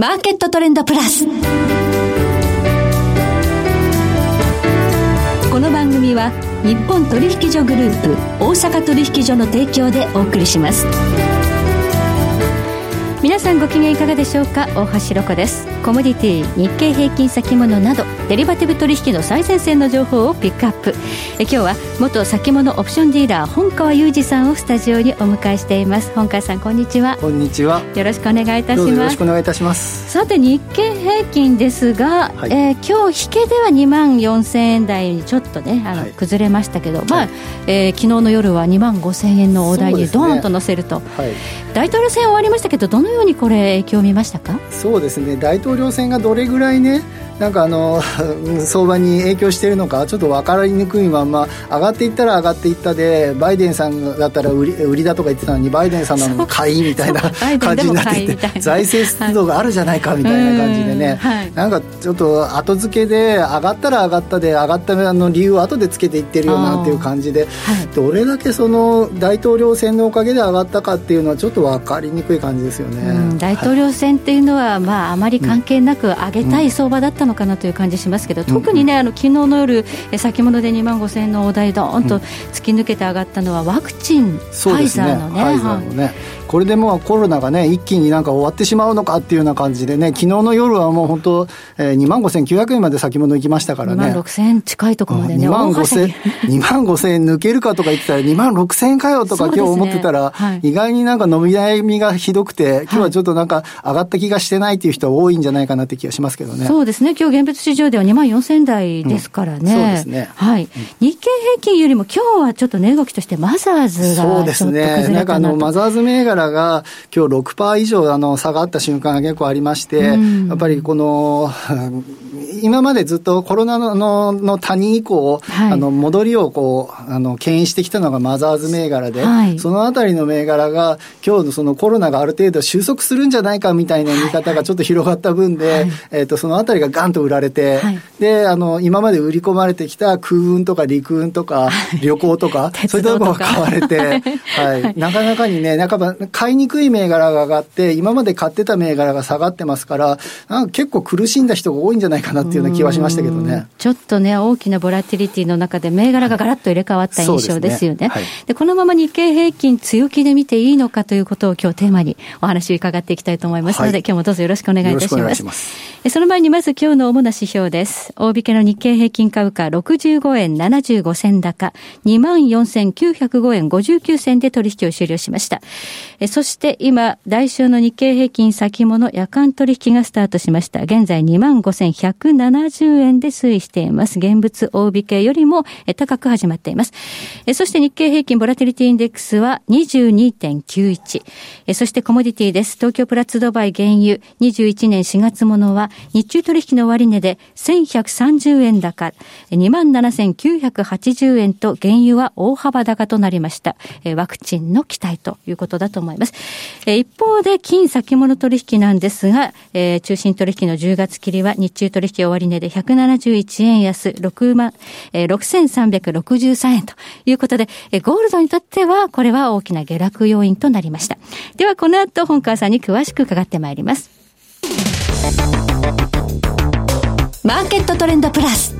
マーケットトレンドプラス。この番組は日本取引所グループ大阪取引所の提供でお送りします。皆さんご機嫌いかがでしょうか？大橋ロコですコモディティ日経平均先物などデリバティブ取引の最前線の情報をピックアップ。え今日は元先物オプションディーラー本川裕二さんをスタジオにお迎えしています。本川さんこんにちは。こんにちは。よろしくお願いいたします。よろしくお願いいたします。さて日経平均ですが、はい、えー、今日引けでは2万4000円台にちょっとねあの、はい、崩れましたけど、まあ、はい、えー、昨日の夜は2万5000円の大台にドーンと乗せると、ねはい、大統領選終わりましたけどどのようにこれ影響を見ましたか？そうですね。大統領選がどれぐらいねなんかあの 相場に影響しているのかちょっと分かりにくいまま上がっていったら上がっていったでバイデンさんだったら売り売りだとか言ってたのにバイデンさんなのに買いみたいな感じになっていて財政出動があるじゃないかみたいな感じでね、はい、なんかちょっと後付けで上がったら上がったで上がったの理由を後でつけていってるよなっていう感じで、はい、どれだけその大統領選のおかげで上がったかっていうのはちょっと分かりにくい感じですよね、大統領選っていうのは、まあ、あまり関係なく上げたい相場だったのかなという感じしますけど、特にね、あの昨日の夜、先物で2万5000円の大台、どーんと突き抜けて上がったのは、ワクチン、ファイザーのね。これでもうコロナがね、一気になんか終わってしまうのかっていうような感じでね、昨日の夜はもう本当、えー、2万5900円まで先物行きましたからね。2万6000円近いところまでね、2万5000円、2万5000円抜けるかとか言ってたら、2万6000円かよとか今日思ってたら、ねはい、意外になんか伸び悩みがひどくて、今日はちょっとなんか上がった気がしてないっていう人多いんじゃないかなって気がしますけどね。そうですね、今日現物市場では2万4000円台ですからね。うん、そうですね。はい、うん、日経平均よりも今日はちょっと値動きとしてマザーズがそうですね。なんかあの、マザーズ銘柄が今日6%以上あの差があった瞬間が結構ありまして、うん、やっぱりこの、今までずっとコロナののの谷以降、はい、あの戻りをこうあの牽引してきたのがマザーズ銘柄で、はい、そのあたりの銘柄が今日のそのコロナがある程度収束するんじゃないかみたいな見方がちょっと広がった分で、はい、えーと、そのあたりがガンと売られて、であの今まで売り込まれてきた空運とか陸運とか旅行とかそういったところが買われて、はい、なかなかにね半ば買いにくい銘柄が上がって今まで買ってた銘柄が下がってますから結構苦しんだ人が多いんじゃないかなっていうような気はしましたけどね。ちょっとね、大きなボラティリティの中で銘柄がガラッと入れ替わった印象ですよね。はい、で、ねはい、このまま日経平均強気で見ていいのかということを今日テーマにお話を伺っていきたいと思いますので、はい、今日もどうぞよろしくお願いいたします。ますその前にまず今日の主な指標です。大引けの日経平均株価65円75銭高、24,905円59銭で取引を終了しました。そして今、来週の日経平均先物夜間取引がスタートしました。現在25,170円で推移しています。現物大引けよりも高く始まっています。そして日経平均ボラティリティインデックスは22.91。そしてコモディティです。東京プラッツドバイ原油21年4月ものは日中取引の終値で1130円高、27,980円と原油は大幅高となりました。ワクチンの期待ということだと思います。一方で金先物取引なんですが、中心取引の10月切りは日中取引終値で171円安、6万、6363円ということで、ゴールドにとってはこれは大きな下落要因となりました。ではこの後本川さんに詳しく伺ってまいります。マーケットトレンドプラス。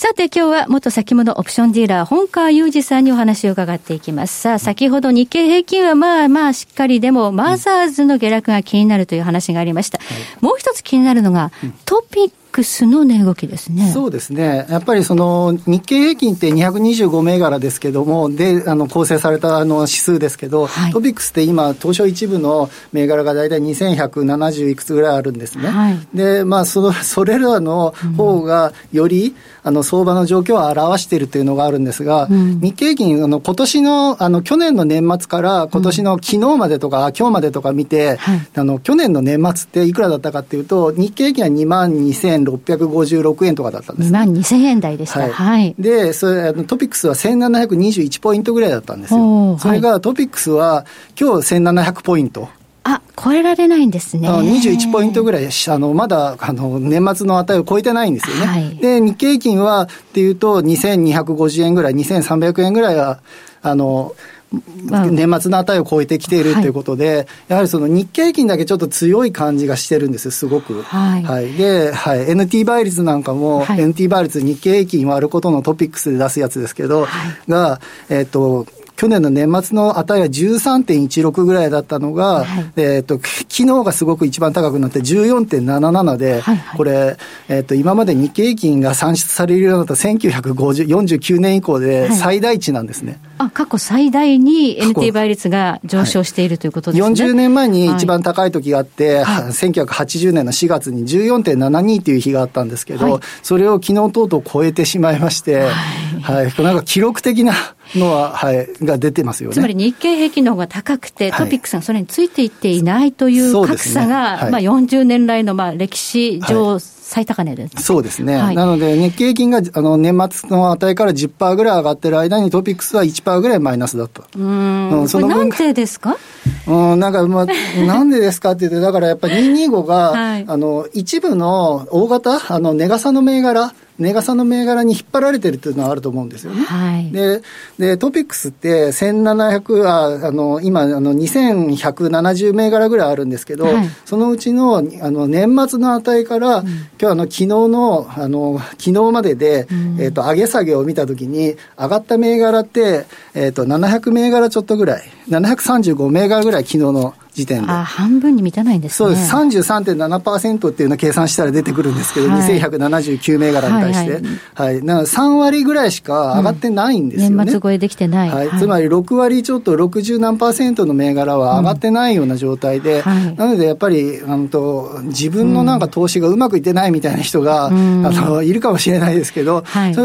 さて今日は元先物オプションディーラー、本川裕二さんにお話を伺っていきます。さあ、先ほど日経平均はまあまあしっかりでも、マザーズの下落が気になるという話がありました。もう一つ気になるのが、トピックスの値動きですね。そうですね。やっぱりその日経平均って225銘柄ですけども、で、あの構成されたあの指数ですけど、はい、トピックスって今、東証一部の銘柄が大体2170いくつぐらいあるんですね。はい、で、まあ、その、それらの方がより、あの相場の状況を表しているというのがあるんですが、うん、日経平均、あの今年の、あの去年の年末から今年の昨日までとか、うん、今日までとか見て、はい、あの去年の年末っていくらだったかっていうと、日経平均は2万2000 2656円とかだったんです、ね。2万2000円台でした。はい。はい、で、それ、トピックスは1721ポイントぐらいだったんですよ。それがトピックスは今日1700ポイント。あ、超えられないんですね。21ポイントぐらい、あの、まだ、あの、年末の値を超えてないんですよね。はい、で、日経平均は、っていうと、2250円ぐらい、2300円ぐらいは、あの、年末の値を超えてきているということで、はい、やはりその日経平均だけちょっと強い感じがしてるんですよ、すごく。はい。はい、で、はい、NT 倍率なんかも、はい、NT 倍率日経平均割ることのトピックスで出すやつですけど、が、えっ、ー、と、去年の年末の値は13.16ぐらいだったのが、はい、えっ、と、昨日がすごく一番高くなって14.77で、はいはい、これ、えっ、ー、と、今まで日経平均が算出されるようになった1949年以降で最大値なんですね。はい、あ、過去最大に NT 倍率が上昇しているということですね。40年前に一番高い時があって、はい、1980年の4月に14.72という日があったんですけど、それを昨日とうとう超えてしまいまして、はい、なんか記録的なのは、はい、が出てますよね。つまり日経平均の方が高くて、トピックスがそれについていっていないという格差が、ね。はい、まあ40年来のまあ歴史上、最高値です、そうですね、はい、なので、日経平均があの年末の値から10%ぐらい上がってる間に、トピックスは1%ぐらいマイナスだった。うん、そのなんでですか？うん、なんか、まあ、なんでですかって言って、だからやっぱり225が、はい、あの、一部の大型、あの、値傘の銘柄、値傘の銘柄に引っ張られてるっていうのはあると思うんですよね。はい、ででトピックスって1700ああの今あの2170銘柄ぐらいあるんですけど、はい、そのうちのあの年末の値から、うん、今日あの昨日のあの昨日までで、うん、えーと、上げ下げを見たときに上がった銘柄って、えーと、と700銘柄ちょっとぐらい735銘柄ぐらい昨日の時点で。あ半分に満たないんですね。そうです。33.7%っていうのを計算したら出てくるんですけど、はい、2179銘柄に対して。はい、はいはい、な3割ぐらいしか上がってないんですよね。うん、年末超えできてない。はい。つまり6割ちょっと60何パーセントの銘柄は上がってないような状態で、うん、なのでやっぱり、あのと自分のなんか投資がうまくいってないみたいな人が、うん、あのいるかもしれないですけど、はい、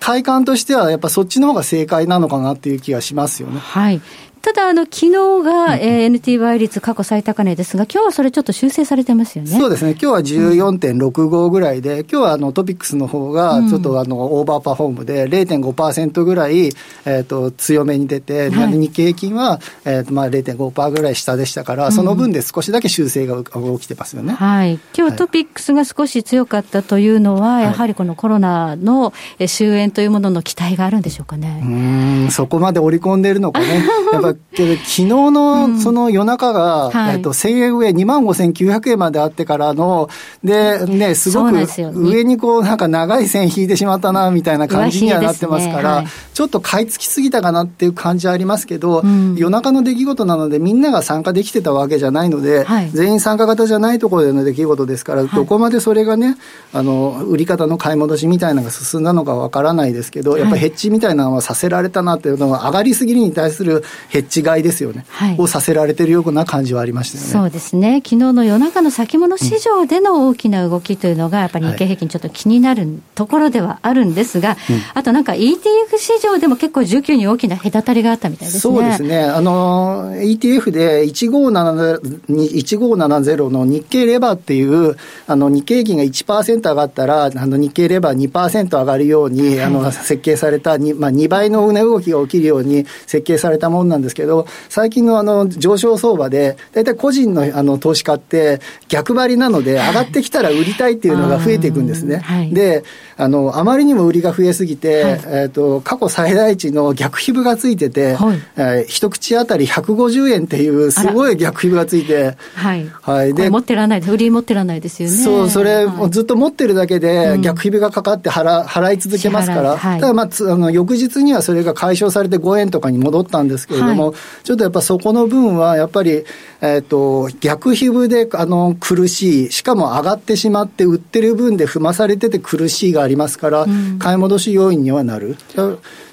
体感としてはやっぱそっちの方が正解なのかなっていう気がしますよね。はい。ただ、あの、昨日が、えー、NT 倍率過去最高値ですが、今日はそれちょっと修正されてますよね。そうですね。今日は14.65ぐらいで、うん、今日はあのトピックスの方が、ちょっとあの、オーバーパフォームで0.5%ぐらい、えっ、と、強めに出て、はい、日経平均は、えっ、と、まあ0.5%ぐらい下でしたから、その分で少しだけ修正が起きてますよね。はい。今日トピックスが少し強かったというのは、はい、やはりこのコロナの終焉というものの期待があるんでしょうかね。うん、そこまで織り込んでいるのかね。やっぱけど、昨日のその夜中が、うんはい、えっと、1000円上、2万5900円まであってからの、で、ね、すごく上にこう、なんか長い線引いてしまったな、みたいな感じにはなってますから、ね。はい、ちょっと買い付きすぎたかなっていう感じはありますけど、うん、夜中の出来事なので、みんなが参加できてたわけじゃないので、はい、全員参加型じゃないところでの出来事ですから、どこまでそれがね、あの、売り方の買い戻しみたいなのが進んだのかわからないですけど、やっぱりヘッジみたいなのはさせられたなっていうのは、上がりすぎに対するヘッジ買いですよね、はい、をさせられてるような感じはありましたよね。そうですね。昨日の夜中の先物市場での大きな動きというのが、やっぱり日経平均ちょっと気になるところではあるんですが、うん、あとなんか ETF 市場でも結構19に大きな隔たりがあったみたいですね。そうですね。あの、ETF で1570 1570の日経レバーっていう、あの、日経平均が1%上がったら、あの、日経レバー2%上がるように、はい、あの、設計された、まあ、2倍の値動きが起きるように設計されたものなんですけど、最近のあの上昇相場で、大体個人のあの投資家って逆張りなので、上がってきたら売りたいっていうのが増えていくんですね。はい、であの、あまりにも売りが増えすぎて、はい、えーと、過去最大値の逆皮膚がついてて、はい、えー、一口当たり150円っていう、すごい逆皮膚がついて、はい、はい、で持ってらない、売り持ってらないですよね。そう、それ、はい、ずっと持ってるだけで、逆皮膚がかかって払払い続けますから、はい、ただ、まあ、あの翌日にはそれが解消されて5円とかに戻ったんですけれども、ちょっとやっぱそこの分は、やっぱり、えっ、ー、と、逆皮膚であの苦しい、しかも上がってしまって、売ってる分で踏まされてて苦しいがありますから、うん、買い戻し要因にはなる。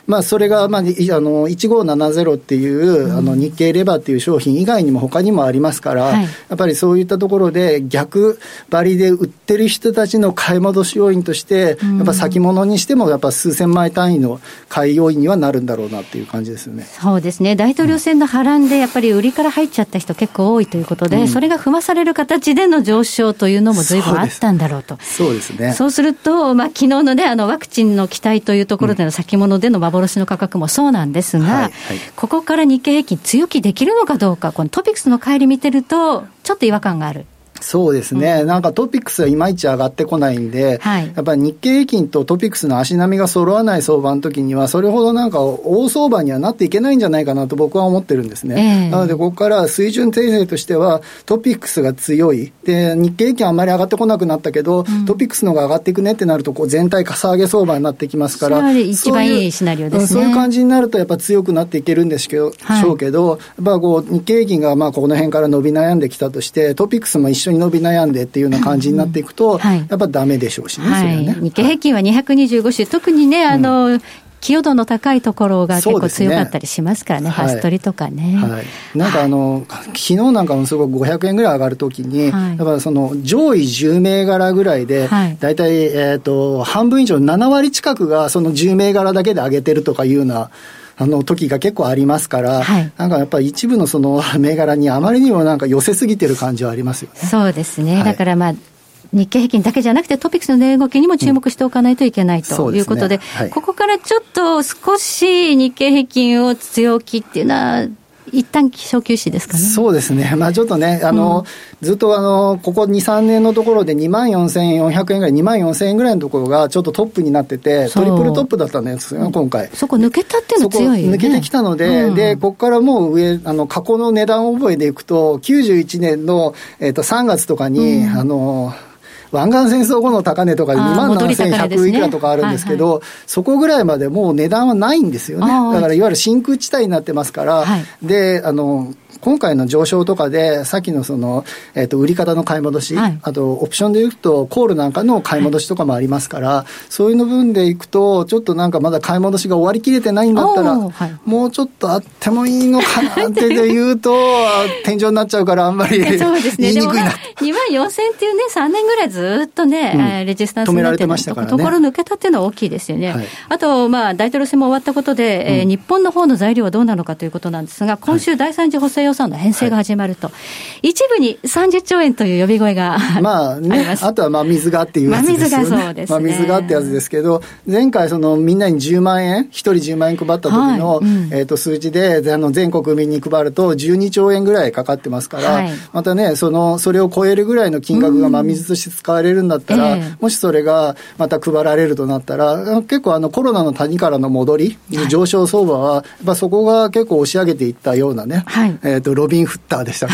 まあ、それが、まあ、あの1570っていう、うん、あの日経レバーっていう商品以外にも他にもありますから、はい、やっぱりそういったところで逆張りで売ってる人たちの買い戻し要因として、うん、やっぱ先物にしてもやっぱ数千枚単位の買い要因にはなるんだろうなっていう感じですよね。そうですね。大統領選の波乱でやっぱり売りから入っちゃった人結構多いということで、うん、それが踏まされる形での上昇というのも随分あったんだろうと。そうですね。そうすると、まあ昨日のね、あのワクチンの期待というところでの先物での幻幻の価格もそうなんですが、はいはい、ここから日経平均強気できるのかどうか、このトピックスの乖離見てると、ちょっと違和感がある。そうですね、うん、なんかトピックスはいまいち上がってこないんで、はい、やっぱり日経平均とトピックスの足並みが揃わない相場の時には、それほどなんか大相場にはなっていけないんじゃないかなと僕は思ってるんですね。えー、なので、ここから水準訂正としては、トピックスが強い、で日経平均あんまり上がってこなくなったけど、うん、トピックスの方が上がっていくねってなると、こう全体かさ上げ相場になってきますから、一番いいシナリオですね。そういう感じになると、やっぱ強くなっていけるんですけど、はい、しょうけど、やっぱこう日経平均がまあこの辺から伸び悩んできたとして、トピックスも一緒に伸び悩んでっていうような感じになっていくと、はい、やっぱだめでしょうしね、はい、ね日経平均は225種、特にね、あの、うん。寄与度の高いところが結構強かったりしますからね、ね。ファストリとかね。はい、なんかあの、はい、昨日なんかもすごく500円ぐらい上がるときに、はい、やっぱその上位10銘柄ぐらいで、はい、大体、えっ、と、半分以上、7割近くがその10銘柄だけで上げてるとかいうような、あの時が結構ありますから、はい、なんかやっぱり一部のその 銘柄にあまりにもなんか寄せすぎてる感じはありますよね。そうですね。はい、だからまあ、日経平均だけじゃなくて、トピックスの値動きにも注目しておかないといけないということで、うんでねはい、ここからちょっと少し日経平均を強気っていうのは、一旦小休止ですかね。そうですね。まあちょっとね、あの、うん、ずっとあの、ここ2、3年のところで2万4400円ぐらい、2万4000円ぐらいのところがちょっとトップになってて、トリプルトップだったんですよ、今回。そこ抜けたっていうの強いよね。抜けてきたので、うん、で、ここからもう上、あの、過去の値段覚えでいくと、91年の、えっ、ー、と、3月とかに、うん、あの、湾岸戦争後の高値とかで2万7100いくらとかあるんですけど、ねはいはい、そこぐらいまでもう値段はないんですよね。だからいわゆる真空地帯になってますから、はい、で、あの、今回の上昇とかで、さっきのその、えっ、ー、と、売り方の買い戻し、はい、あと、オプションで言うと、コールなんかの買い戻しとかもありますから、はい、そういうの分でいくと、ちょっとなんかまだ買い戻しが終わりきれてないんだったら、はい、もうちょっとあってもいいのかなって言うと、天井になっちゃうから、あんまり そうですね、言いにくいな。2万4000っていうね、3年ぐらいずっとね、うん、レジスタンス止められてましたからね。ところ抜けたっていうのは大きいですよね。あと、まあ、大統領選も終わったことで、うん、えー、日本の方の材料はどうなのかということなんですが、今週第三次補正予算の編成が始始まると、一部に30兆円という呼び声がまあね、あとはまあ水がっていうやつですよね。まあ、水がそうです、ね、まあ水がってやつですけど、前回そのみんなに10万円、1人10万円配った時の、はい。うん、えっ、と数字で、あの全国民に配ると12兆円ぐらいかかってますから、はい、またね、その、それを超えるぐらいの金額がまあ水として使われるんだったら、うん、もしそれがまた配られるとなったら、結構あのコロナの谷からの戻り、上昇相場は、やっぱそこが結構押し上げていったようなね、はい、えっ、と、ロビン・フッターでしたね。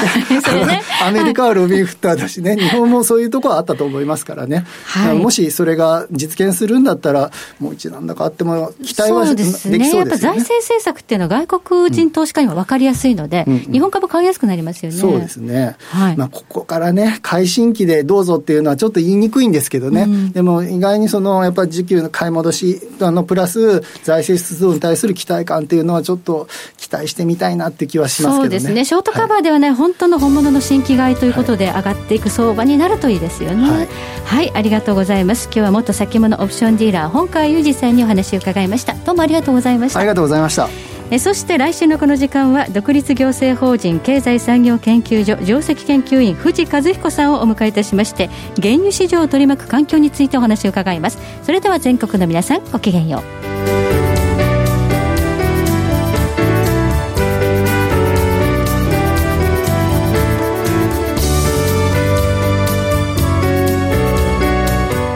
ね、アメリカはロビン・フッターだしね、日本もそういうところはあったと思いますからね、はい、もしそれが実現するんだったら、もう一段高あっても、期待はできそうですね。やっぱ財政政策っていうのは、外国人投資家には分かりやすいので、うんうん。うん、日本株買いやすくなりますよね。そうですね。はい、まあ、ここからね、改新期でどうぞっていうのはちょっと言いにくいんですけどね、うん、でも意外にその、やっぱり需給の買い戻し、あのプラス財政出動に対する期待感っていうのは、ちょっと期待してみたいなって気はしますけどね。ね。ショートカバーではね、はい、本当の本物の新規買いということで上がっていく相場になるといいですよね、はい、はい、ありがとうございます。今日は元先物オプションディーラー本川裕二さんにお話を伺いました。どうもありがとうございました。ありがとうございました。えそして来週のこの時間は独立行政法人経済産業研究所上席研究員藤和彦さんをお迎えいたしまして原油市場を取り巻く環境についてお話を伺います。それでは全国の皆さんごきげんよう